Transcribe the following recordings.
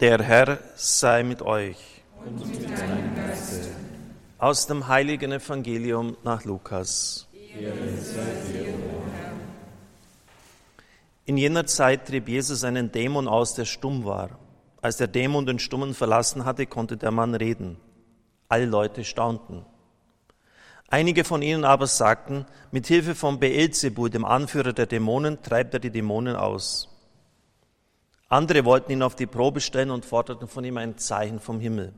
Der Herr sei mit euch. Und mit deinem Geiste. Aus dem heiligen Evangelium nach Lukas. In jener Zeit trieb Jesus einen Dämon aus, der stumm war. Als der Dämon den Stummen verlassen hatte, konnte der Mann reden. Alle Leute staunten. Einige von ihnen aber sagten, mit Hilfe von Beelzebul, dem Anführer der Dämonen, treibt er die Dämonen aus. Andere wollten ihn auf die Probe stellen und forderten von ihm ein Zeichen vom Himmel.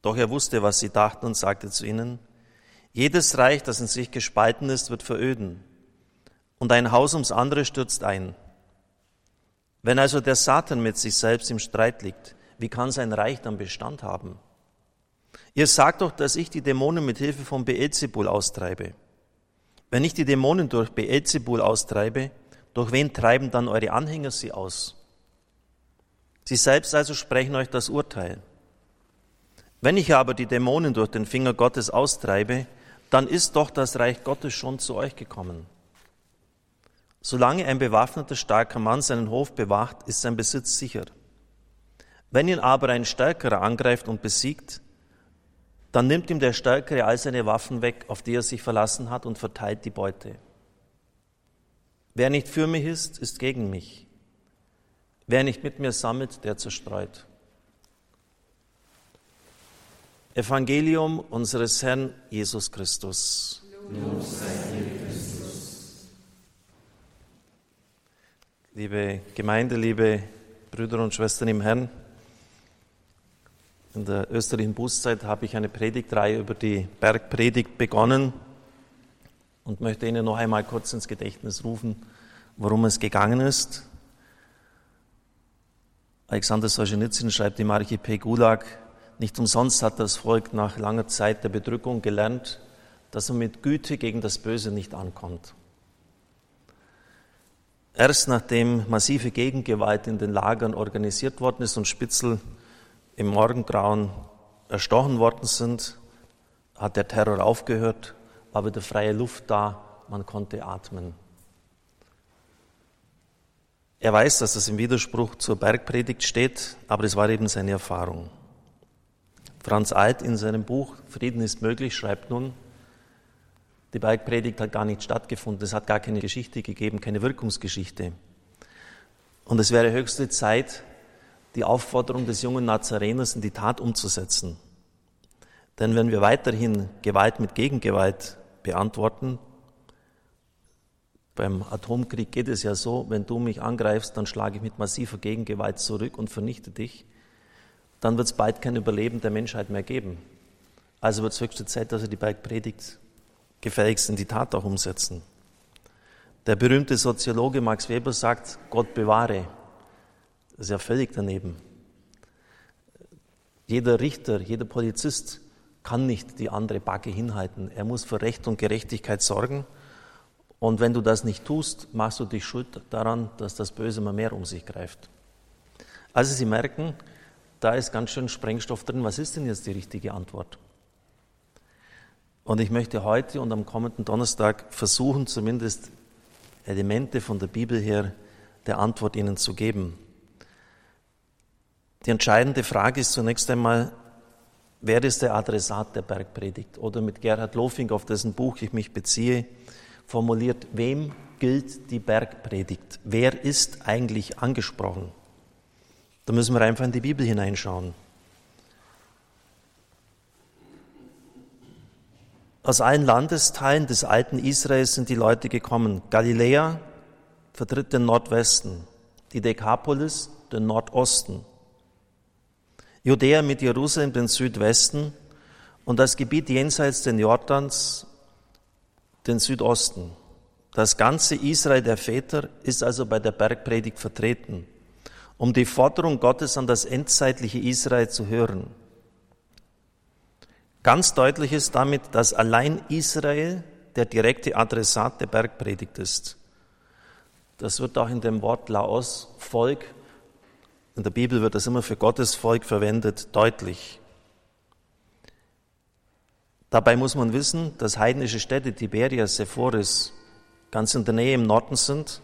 Doch er wusste, was sie dachten und sagte zu ihnen, jedes Reich, das in sich gespalten ist, wird veröden und ein Haus ums andere stürzt ein. Wenn also der Satan mit sich selbst im Streit liegt, wie kann sein Reich dann Bestand haben? Ihr sagt doch, dass ich die Dämonen mit Hilfe von Beelzebul austreibe. Wenn ich die Dämonen durch Beelzebul austreibe, durch wen treiben dann eure Anhänger sie aus? Sie selbst also sprechen euch das Urteil. Wenn ich aber die Dämonen durch den Finger Gottes austreibe, dann ist doch das Reich Gottes schon zu euch gekommen. Solange ein bewaffneter, starker Mann seinen Hof bewacht, ist sein Besitz sicher. Wenn ihn aber ein Stärkerer angreift und besiegt, dann nimmt ihm der Stärkere all seine Waffen weg, auf die er sich verlassen hat, und verteilt die Beute. Wer nicht für mich ist, ist gegen mich. Wer nicht mit mir sammelt, der zerstreut. Evangelium unseres Herrn Jesus Christus. Liebe Gemeinde, liebe Brüder und Schwestern im Herrn, in der österreichischen Bußzeit habe ich eine Predigtreihe über die Bergpredigt begonnen und möchte Ihnen noch einmal kurz ins Gedächtnis rufen, worum es gegangen ist. Alexander Solzhenitsyn schreibt im Archipel Gulag, nicht umsonst hat das Volk nach langer Zeit der Bedrückung gelernt, dass man mit Güte gegen das Böse nicht ankommt. Erst nachdem massive Gegengewalt in den Lagern organisiert worden ist und Spitzel im Morgengrauen erstochen worden sind, hat der Terror aufgehört war wieder freie Luft da, man konnte atmen. Er weiß, dass das im Widerspruch zur Bergpredigt steht, aber es war eben seine Erfahrung. Franz Alt in seinem Buch Frieden ist möglich schreibt nun, die Bergpredigt hat gar nicht stattgefunden, es hat gar keine Geschichte gegeben, keine Wirkungsgeschichte. Und es wäre höchste Zeit, die Aufforderung des jungen Nazareners in die Tat umzusetzen. Denn wenn wir weiterhin Gewalt mit Gegengewalt beantworten, beim Atomkrieg geht es ja so, wenn du mich angreifst, dann schlage ich mit massiver Gegengewalt zurück und vernichte dich, dann wird es bald kein Überleben der Menschheit mehr geben. Also wird es höchste Zeit, dass wir die Bergpredigt gefälligst in die Tat auch umsetzen. Der berühmte Soziologe Max Weber sagt, Gott bewahre. Das ist ja völlig daneben. Jeder Richter, jeder Polizist kann nicht die andere Backe hinhalten. Er muss für Recht und Gerechtigkeit sorgen. Und wenn du das nicht tust, machst du dich schuld daran, dass das Böse immer mehr um sich greift. Also Sie merken, da ist ganz schön Sprengstoff drin. Was ist denn jetzt die richtige Antwort? Und ich möchte heute und am kommenden Donnerstag versuchen, zumindest Elemente von der Bibel her der Antwort Ihnen zu geben. Die entscheidende Frage ist zunächst einmal, Wer ist der Adressat der Bergpredigt? Oder mit Gerhard Lofing, auf dessen Buch ich mich beziehe, formuliert, wem gilt die Bergpredigt? Wer ist eigentlich angesprochen? Da müssen wir einfach in die Bibel hineinschauen. Aus allen Landesteilen des alten Israels sind die Leute gekommen. Galiläa vertritt den Nordwesten, die Dekapolis den Nordosten, Judäa mit Jerusalem den Südwesten und das Gebiet jenseits den Jordans den Südosten. Das ganze Israel der Väter ist also bei der Bergpredigt vertreten, um die Forderung Gottes an das endzeitliche Israel zu hören. Ganz deutlich ist damit, dass allein Israel der direkte Adressat der Bergpredigt ist. Das wird auch in dem Wort Laos, Volk, in der Bibel wird das immer für Gottes Volk verwendet, deutlich. Dabei muss man wissen, dass heidnische Städte Tiberias, Sephoris ganz in der Nähe im Norden sind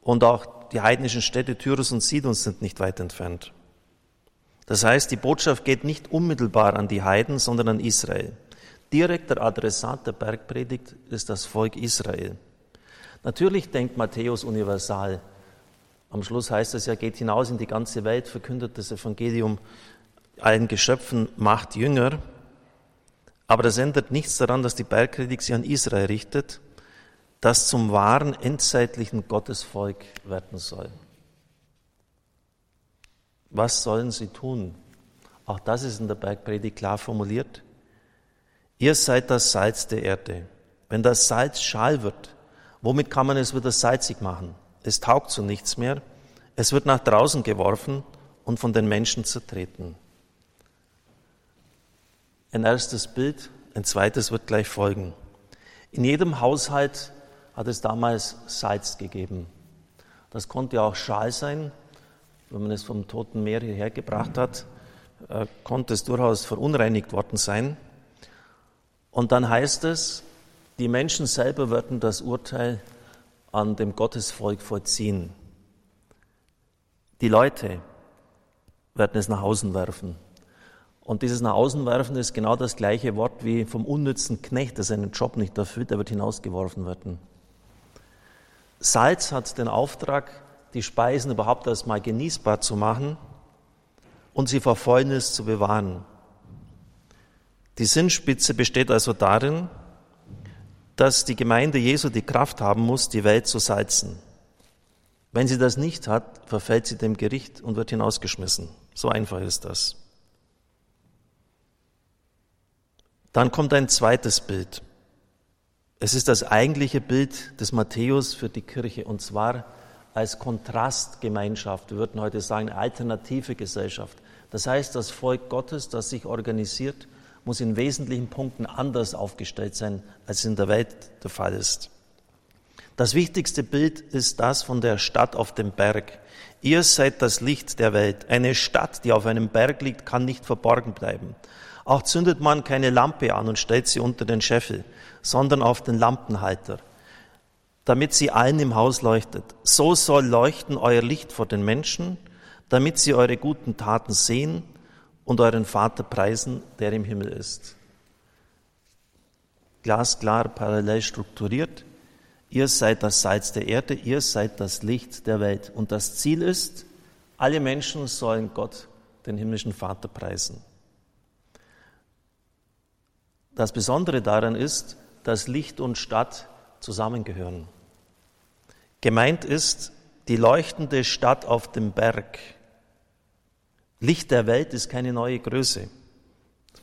und auch die heidnischen Städte Tyrus und Sidon sind nicht weit entfernt. Das heißt, die Botschaft geht nicht unmittelbar an die Heiden, sondern an Israel. Direkter Adressat der Bergpredigt ist das Volk Israel. Natürlich denkt Matthäus universal. Am Schluss heißt es ja, geht hinaus in die ganze Welt, verkündet das Evangelium allen Geschöpfen, macht Jünger. Aber das ändert nichts daran, dass die Bergpredigt sich an Israel richtet, das zum wahren endzeitlichen Gottesvolk werden soll. Was sollen sie tun? Auch das ist in der Bergpredigt klar formuliert. Ihr seid das Salz der Erde. Wenn das Salz schal wird, womit kann man es wieder salzig machen? Es taugt zu nichts mehr. Es wird nach draußen geworfen und von den Menschen zertreten. Ein erstes Bild, ein zweites wird gleich folgen. In jedem Haushalt hat es damals Salz gegeben. Das konnte auch Schal sein. Wenn man es vom Toten Meer hierher gebracht hat, äh, konnte es durchaus verunreinigt worden sein. Und dann heißt es, die Menschen selber würden das Urteil an dem Gottesvolk vollziehen. Die Leute werden es nach außen werfen. Und dieses nach außen werfen ist genau das gleiche Wort wie vom unnützen Knecht, der seinen Job nicht erfüllt, der wird hinausgeworfen werden. Salz hat den Auftrag, die Speisen überhaupt erstmal genießbar zu machen und sie vor Fäulnis zu bewahren. Die Sinnspitze besteht also darin, dass die Gemeinde Jesu die Kraft haben muss, die Welt zu salzen. Wenn sie das nicht hat, verfällt sie dem Gericht und wird hinausgeschmissen. So einfach ist das. Dann kommt ein zweites Bild. Es ist das eigentliche Bild des Matthäus für die Kirche und zwar als Kontrastgemeinschaft. Wir würden heute sagen, alternative Gesellschaft. Das heißt, das Volk Gottes, das sich organisiert muss in wesentlichen Punkten anders aufgestellt sein, als in der Welt der Fall ist. Das wichtigste Bild ist das von der Stadt auf dem Berg. Ihr seid das Licht der Welt. Eine Stadt, die auf einem Berg liegt, kann nicht verborgen bleiben. Auch zündet man keine Lampe an und stellt sie unter den Scheffel, sondern auf den Lampenhalter, damit sie allen im Haus leuchtet. So soll leuchten euer Licht vor den Menschen, damit sie eure guten Taten sehen und euren Vater preisen, der im Himmel ist. Glasklar, parallel strukturiert. Ihr seid das Salz der Erde, ihr seid das Licht der Welt. Und das Ziel ist, alle Menschen sollen Gott, den himmlischen Vater, preisen. Das Besondere daran ist, dass Licht und Stadt zusammengehören. Gemeint ist die leuchtende Stadt auf dem Berg, Licht der Welt ist keine neue Größe.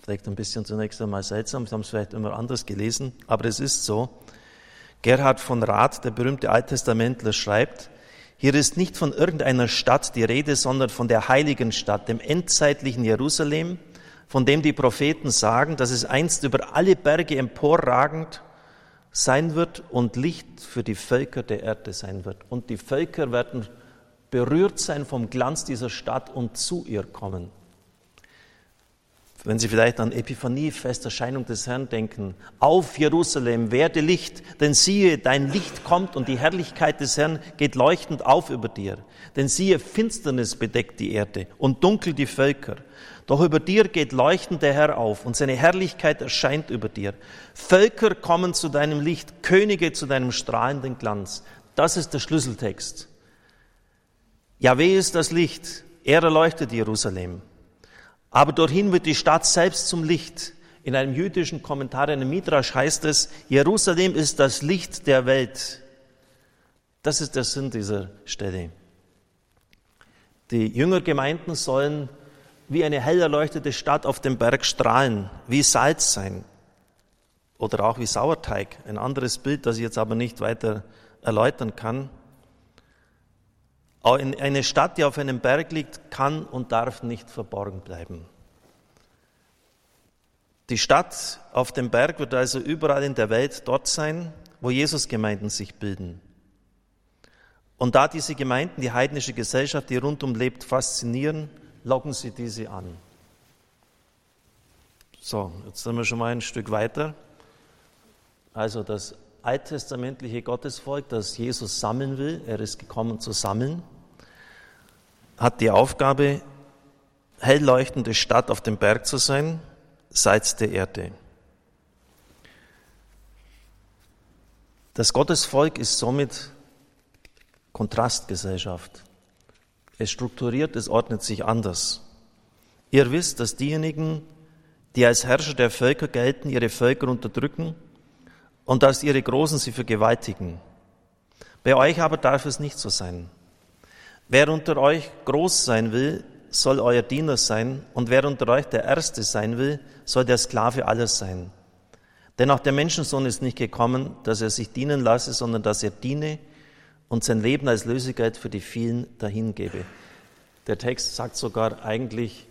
Vielleicht ein bisschen zunächst einmal seltsam, Sie haben es vielleicht immer anders gelesen, aber es ist so. Gerhard von Rath, der berühmte Alttestamentler, schreibt, hier ist nicht von irgendeiner Stadt die Rede, sondern von der heiligen Stadt, dem endzeitlichen Jerusalem, von dem die Propheten sagen, dass es einst über alle Berge emporragend sein wird und Licht für die Völker der Erde sein wird. Und die Völker werden berührt sein vom Glanz dieser Stadt und zu ihr kommen. Wenn Sie vielleicht an Epiphanie, Festerscheinung des Herrn denken, auf Jerusalem werde Licht, denn siehe, dein Licht kommt und die Herrlichkeit des Herrn geht leuchtend auf über dir. Denn siehe, Finsternis bedeckt die Erde und dunkel die Völker. Doch über dir geht leuchtend der Herr auf und seine Herrlichkeit erscheint über dir. Völker kommen zu deinem Licht, Könige zu deinem strahlenden Glanz. Das ist der Schlüsseltext. Jahweh ist das Licht, er erleuchtet Jerusalem. Aber dorthin wird die Stadt selbst zum Licht. In einem jüdischen Kommentar, in einem Midrash heißt es, Jerusalem ist das Licht der Welt. Das ist der Sinn dieser Stelle. Die Jüngergemeinden sollen wie eine hell erleuchtete Stadt auf dem Berg strahlen, wie Salz sein oder auch wie Sauerteig. Ein anderes Bild, das ich jetzt aber nicht weiter erläutern kann. Eine Stadt, die auf einem Berg liegt, kann und darf nicht verborgen bleiben. Die Stadt auf dem Berg wird also überall in der Welt dort sein, wo Jesusgemeinden sich bilden. Und da diese Gemeinden die heidnische Gesellschaft, die rundum lebt, faszinieren, locken sie diese an. So, jetzt sind wir schon mal ein Stück weiter. Also das alttestamentliche Gottesvolk, das Jesus sammeln will, er ist gekommen zu sammeln, hat die Aufgabe, hell leuchtende Stadt auf dem Berg zu sein, Salz der Erde. Das Gottesvolk ist somit Kontrastgesellschaft. Es strukturiert, es ordnet sich anders. Ihr wisst, dass diejenigen, die als Herrscher der Völker gelten, ihre Völker unterdrücken und dass ihre Großen sie vergewaltigen. Bei euch aber darf es nicht so sein. Wer unter euch groß sein will, soll euer Diener sein, und wer unter euch der Erste sein will, soll der Sklave alles sein. Denn auch der Menschensohn ist nicht gekommen, dass er sich dienen lasse, sondern dass er diene und sein Leben als Lösegeld für die vielen dahingebe. Der Text sagt sogar eigentlich,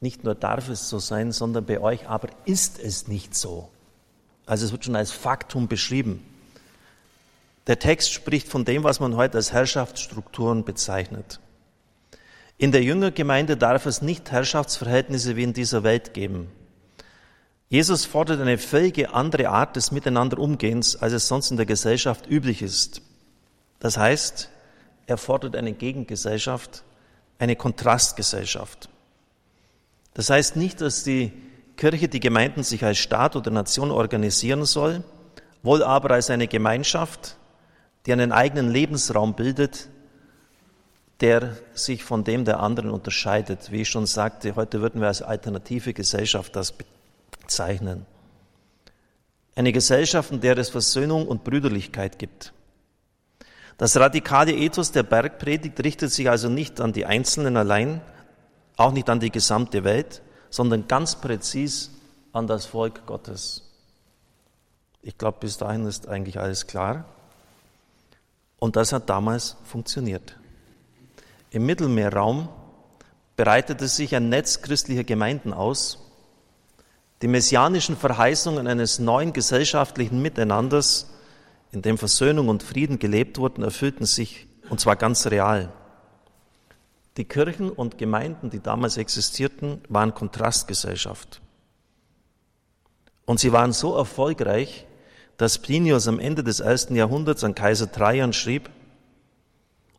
nicht nur darf es so sein, sondern bei euch aber ist es nicht so. Also es wird schon als Faktum beschrieben. Der Text spricht von dem, was man heute als Herrschaftsstrukturen bezeichnet. In der Jüngergemeinde darf es nicht Herrschaftsverhältnisse wie in dieser Welt geben. Jesus fordert eine völlige andere Art des Miteinanderumgehens, als es sonst in der Gesellschaft üblich ist. Das heißt, er fordert eine Gegengesellschaft, eine Kontrastgesellschaft. Das heißt nicht, dass die Kirche die Gemeinden sich als Staat oder Nation organisieren soll, wohl aber als eine Gemeinschaft, die einen eigenen Lebensraum bildet, der sich von dem der anderen unterscheidet. Wie ich schon sagte, heute würden wir als alternative Gesellschaft das bezeichnen. Eine Gesellschaft, in der es Versöhnung und Brüderlichkeit gibt. Das radikale Ethos der Bergpredigt richtet sich also nicht an die Einzelnen allein, auch nicht an die gesamte Welt, sondern ganz präzis an das Volk Gottes. Ich glaube, bis dahin ist eigentlich alles klar. Und das hat damals funktioniert. Im Mittelmeerraum breitete sich ein Netz christlicher Gemeinden aus. Die messianischen Verheißungen eines neuen gesellschaftlichen Miteinanders, in dem Versöhnung und Frieden gelebt wurden, erfüllten sich, und zwar ganz real. Die Kirchen und Gemeinden, die damals existierten, waren Kontrastgesellschaft. Und sie waren so erfolgreich, dass Plinius am Ende des ersten Jahrhunderts an Kaiser Trajan schrieb,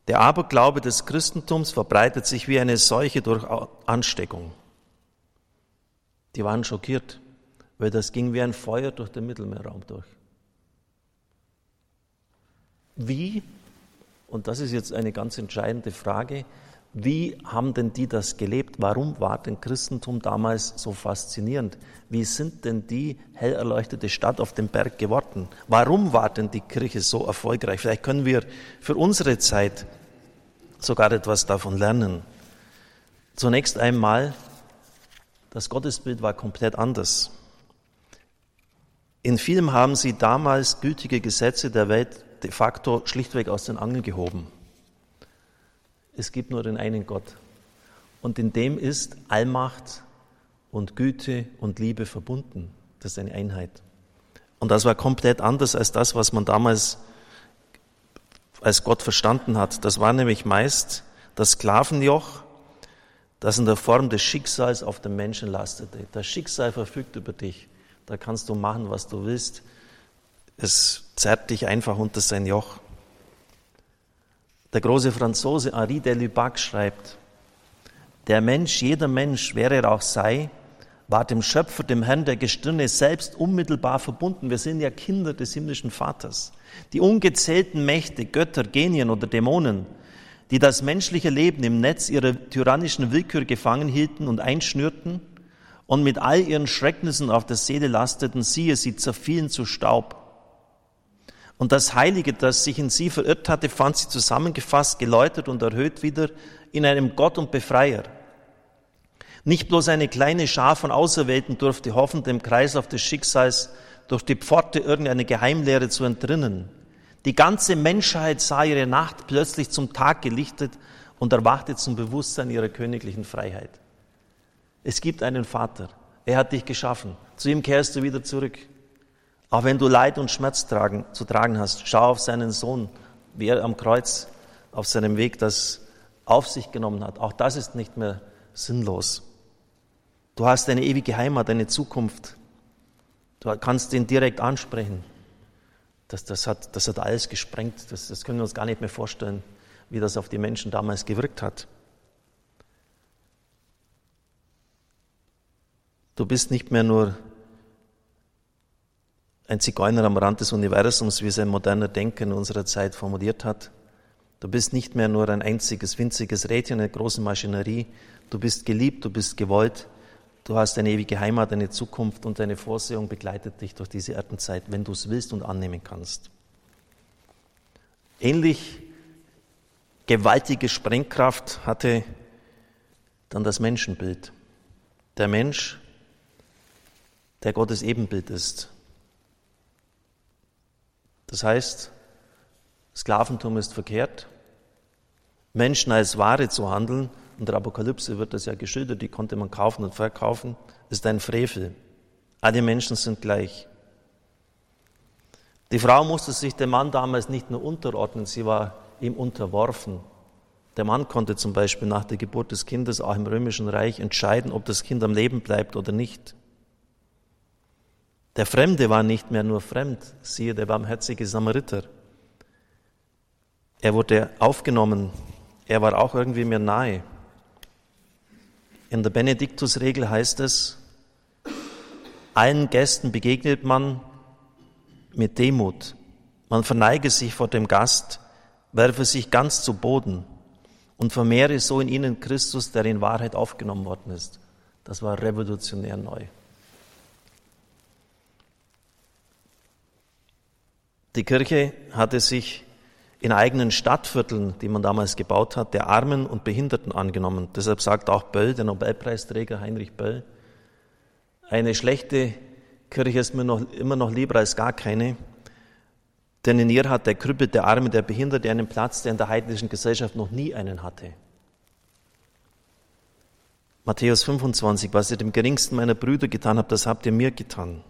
der Aberglaube des Christentums verbreitet sich wie eine Seuche durch Ansteckung. Die waren schockiert, weil das ging wie ein Feuer durch den Mittelmeerraum durch. Wie, und das ist jetzt eine ganz entscheidende Frage, wie haben denn die das gelebt? Warum war denn Christentum damals so faszinierend? Wie sind denn die hell erleuchtete Stadt auf dem Berg geworden? Warum war denn die Kirche so erfolgreich? Vielleicht können wir für unsere Zeit sogar etwas davon lernen. Zunächst einmal, das Gottesbild war komplett anders. In vielem haben sie damals gültige Gesetze der Welt de facto schlichtweg aus den Angeln gehoben. Es gibt nur den einen Gott. Und in dem ist Allmacht und Güte und Liebe verbunden. Das ist eine Einheit. Und das war komplett anders als das, was man damals als Gott verstanden hat. Das war nämlich meist das Sklavenjoch, das in der Form des Schicksals auf den Menschen lastete. Das Schicksal verfügt über dich. Da kannst du machen, was du willst. Es zerrt dich einfach unter sein Joch. Der große Franzose Henri de Lubac schreibt, der Mensch, jeder Mensch, wer er auch sei, war dem Schöpfer, dem Herrn der Gestirne selbst unmittelbar verbunden. Wir sind ja Kinder des himmlischen Vaters. Die ungezählten Mächte, Götter, Genien oder Dämonen, die das menschliche Leben im Netz ihrer tyrannischen Willkür gefangen hielten und einschnürten und mit all ihren Schrecknissen auf der Seele lasteten, siehe, sie zerfielen zu Staub. Und das Heilige, das sich in sie verirrt hatte, fand sie zusammengefasst, geläutert und erhöht wieder in einem Gott und Befreier. Nicht bloß eine kleine Schar von Auserwählten durfte hoffen, dem Kreislauf des Schicksals durch die Pforte irgendeine Geheimlehre zu entrinnen. Die ganze Menschheit sah ihre Nacht plötzlich zum Tag gelichtet und erwachte zum Bewusstsein ihrer königlichen Freiheit. Es gibt einen Vater. Er hat dich geschaffen. Zu ihm kehrst du wieder zurück. Auch wenn du Leid und Schmerz tragen, zu tragen hast, schau auf seinen Sohn, wie er am Kreuz auf seinem Weg das auf sich genommen hat. Auch das ist nicht mehr sinnlos. Du hast eine ewige Heimat, eine Zukunft. Du kannst ihn direkt ansprechen. das, das, hat, das hat alles gesprengt. Das, das können wir uns gar nicht mehr vorstellen, wie das auf die Menschen damals gewirkt hat. Du bist nicht mehr nur ein Zigeuner am Rand des Universums, wie es ein moderner Denker in unserer Zeit formuliert hat. Du bist nicht mehr nur ein einziges winziges Rädchen in einer großen Maschinerie. Du bist geliebt, du bist gewollt. Du hast eine ewige Heimat, eine Zukunft und deine Vorsehung begleitet dich durch diese Erdenzeit, wenn du es willst und annehmen kannst. Ähnlich gewaltige Sprengkraft hatte dann das Menschenbild. Der Mensch, der Gottes Ebenbild ist. Das heißt, Sklaventum ist verkehrt, Menschen als Ware zu handeln, in der Apokalypse wird das ja geschildert, die konnte man kaufen und verkaufen, ist ein Frevel. Alle Menschen sind gleich. Die Frau musste sich dem Mann damals nicht nur unterordnen, sie war ihm unterworfen. Der Mann konnte zum Beispiel nach der Geburt des Kindes auch im römischen Reich entscheiden, ob das Kind am Leben bleibt oder nicht. Der Fremde war nicht mehr nur fremd, siehe der barmherzige Samariter. Er wurde aufgenommen, er war auch irgendwie mir nahe. In der Benediktusregel heißt es, allen Gästen begegnet man mit Demut. Man verneige sich vor dem Gast, werfe sich ganz zu Boden und vermehre so in ihnen Christus, der in Wahrheit aufgenommen worden ist. Das war revolutionär neu. Die Kirche hatte sich in eigenen Stadtvierteln, die man damals gebaut hat, der Armen und Behinderten angenommen. Deshalb sagt auch Böll, der Nobelpreisträger Heinrich Böll, eine schlechte Kirche ist mir noch, immer noch lieber als gar keine, denn in ihr hat der Krüppel, der Arme, der Behinderte einen Platz, der in der heidnischen Gesellschaft noch nie einen hatte. Matthäus 25, was ihr dem geringsten meiner Brüder getan habt, das habt ihr mir getan.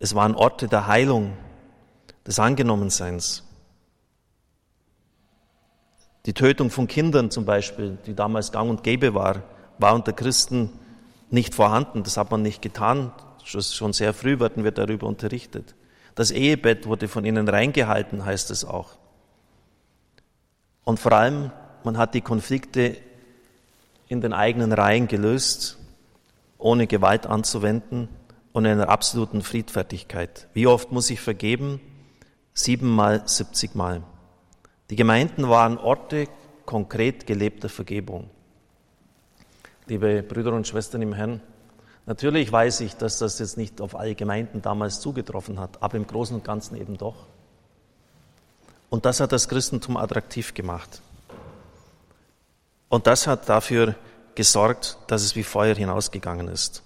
Es waren Orte der Heilung, des Angenommenseins. Die Tötung von Kindern zum Beispiel, die damals gang und gäbe war, war unter Christen nicht vorhanden. Das hat man nicht getan. Schon sehr früh werden wir darüber unterrichtet. Das Ehebett wurde von ihnen reingehalten, heißt es auch. Und vor allem, man hat die Konflikte in den eigenen Reihen gelöst, ohne Gewalt anzuwenden und in einer absoluten Friedfertigkeit. Wie oft muss ich vergeben? Siebenmal, siebzigmal. Die Gemeinden waren Orte konkret gelebter Vergebung. Liebe Brüder und Schwestern im Herrn, natürlich weiß ich, dass das jetzt nicht auf alle Gemeinden damals zugetroffen hat, aber im Großen und Ganzen eben doch. Und das hat das Christentum attraktiv gemacht. Und das hat dafür gesorgt, dass es wie Feuer hinausgegangen ist.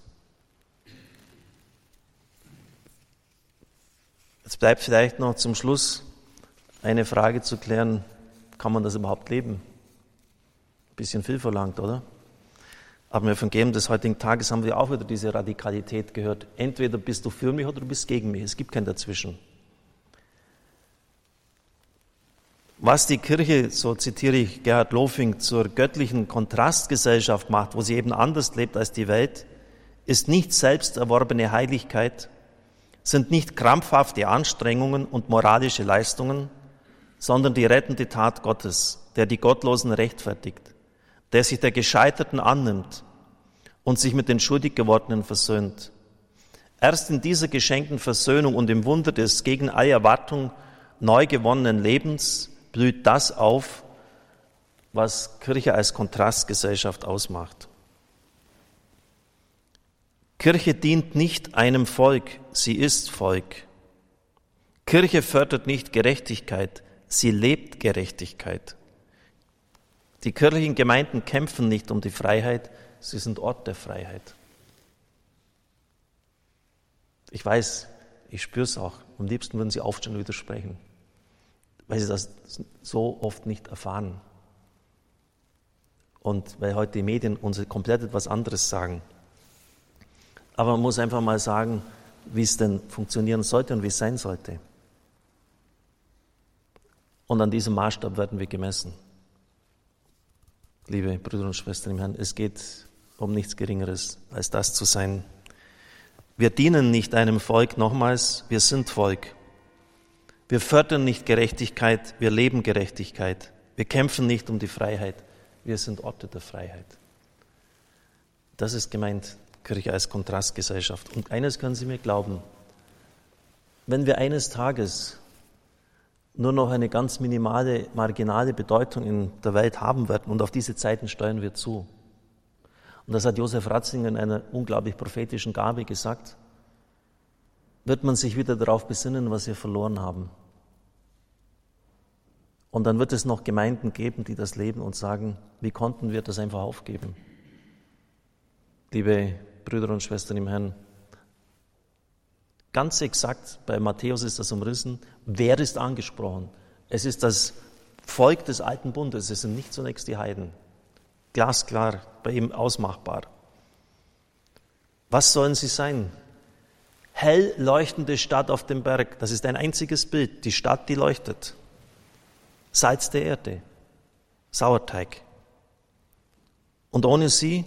Bleibt vielleicht noch zum Schluss eine Frage zu klären, kann man das überhaupt leben? Ein bisschen viel verlangt, oder? Aber im Evangelium des heutigen Tages haben wir auch wieder diese Radikalität gehört. Entweder bist du für mich oder du bist gegen mich. Es gibt kein Dazwischen. Was die Kirche, so zitiere ich Gerhard Lofing, zur göttlichen Kontrastgesellschaft macht, wo sie eben anders lebt als die Welt, ist nicht selbst erworbene Heiligkeit, sind nicht krampfhafte Anstrengungen und moralische Leistungen, sondern die rettende Tat Gottes, der die Gottlosen rechtfertigt, der sich der Gescheiterten annimmt und sich mit den schuldig gewordenen versöhnt. Erst in dieser geschenkten Versöhnung und im Wunder des gegen alle Erwartung neu gewonnenen Lebens blüht das auf, was Kirche als Kontrastgesellschaft ausmacht. Kirche dient nicht einem Volk, sie ist Volk. Kirche fördert nicht Gerechtigkeit, sie lebt Gerechtigkeit. Die kirchlichen Gemeinden kämpfen nicht um die Freiheit, sie sind Ort der Freiheit. Ich weiß, ich spüre es auch. Am liebsten würden sie aufstehen und widersprechen, weil sie das so oft nicht erfahren. Und weil heute die Medien uns komplett etwas anderes sagen. Aber man muss einfach mal sagen, wie es denn funktionieren sollte und wie es sein sollte. Und an diesem Maßstab werden wir gemessen. Liebe Brüder und Schwestern im Herrn, es geht um nichts Geringeres, als das zu sein. Wir dienen nicht einem Volk, nochmals, wir sind Volk. Wir fördern nicht Gerechtigkeit, wir leben Gerechtigkeit. Wir kämpfen nicht um die Freiheit, wir sind Orte der Freiheit. Das ist gemeint, Kirche als Kontrastgesellschaft. Und eines können Sie mir glauben, wenn wir eines Tages nur noch eine ganz minimale, marginale Bedeutung in der Welt haben werden und auf diese Zeiten steuern wir zu. Und das hat Josef Ratzinger in einer unglaublich prophetischen Gabe gesagt, wird man sich wieder darauf besinnen, was wir verloren haben. Und dann wird es noch Gemeinden geben, die das leben und sagen, wie konnten wir das einfach aufgeben? Liebe Brüder und Schwestern im Herrn, ganz exakt, bei Matthäus ist das umrissen, wer ist angesprochen? Es ist das Volk des alten Bundes, es sind nicht zunächst die Heiden. Glasklar, bei ihm ausmachbar. Was sollen sie sein? Hell leuchtende Stadt auf dem Berg, das ist ein einziges Bild, die Stadt, die leuchtet. Salz der Erde, Sauerteig. Und ohne sie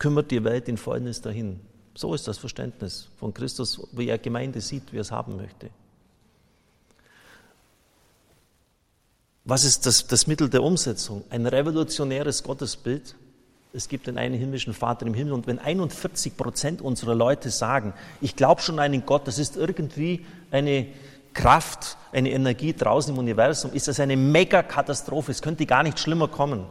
kümmert die Welt in Fäulnis dahin. So ist das Verständnis von Christus, wie er Gemeinde sieht, wie er es haben möchte. Was ist das, das Mittel der Umsetzung? Ein revolutionäres Gottesbild. Es gibt den einen himmlischen Vater im Himmel und wenn 41 Prozent unserer Leute sagen, ich glaube schon an einen Gott, das ist irgendwie eine Kraft, eine Energie draußen im Universum, ist das eine Megakatastrophe. Es könnte gar nicht schlimmer kommen.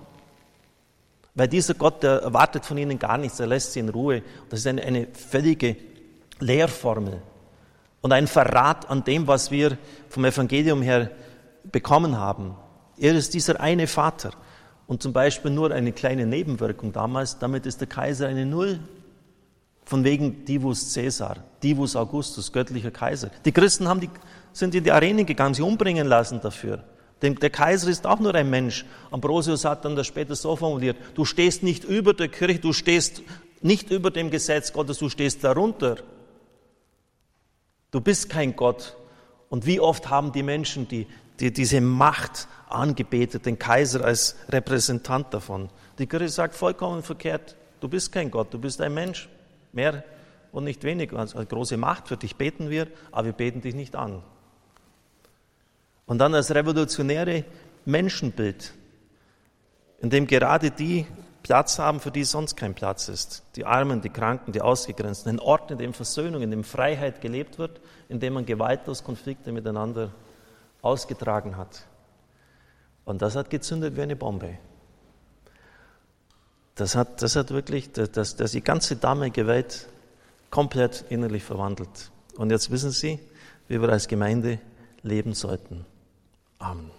Weil dieser Gott, der erwartet von ihnen gar nichts, er lässt sie in Ruhe. Das ist eine, eine völlige Lehrformel und ein Verrat an dem, was wir vom Evangelium her bekommen haben. Er ist dieser eine Vater. Und zum Beispiel nur eine kleine Nebenwirkung damals, damit ist der Kaiser eine Null. Von wegen Divus Caesar, Divus Augustus, göttlicher Kaiser. Die Christen haben die sind in die Arenen gegangen, sie umbringen lassen dafür. Denn der Kaiser ist auch nur ein Mensch. Ambrosius hat dann das später so formuliert, du stehst nicht über der Kirche, du stehst nicht über dem Gesetz Gottes, du stehst darunter. Du bist kein Gott. Und wie oft haben die Menschen die, die diese Macht angebetet, den Kaiser als Repräsentant davon. Die Kirche sagt vollkommen verkehrt, du bist kein Gott, du bist ein Mensch. Mehr und nicht weniger. Also große Macht für dich beten wir, aber wir beten dich nicht an. Und dann das revolutionäre Menschenbild, in dem gerade die Platz haben, für die sonst kein Platz ist. Die Armen, die Kranken, die Ausgegrenzten. Ein Ort, in dem Versöhnung, in dem Freiheit gelebt wird, in dem man gewaltlos Konflikte miteinander ausgetragen hat. Und das hat gezündet wie eine Bombe. Das hat, das hat wirklich das, das die ganze damalige Welt komplett innerlich verwandelt. Und jetzt wissen Sie, wie wir als Gemeinde leben sollten. Amen.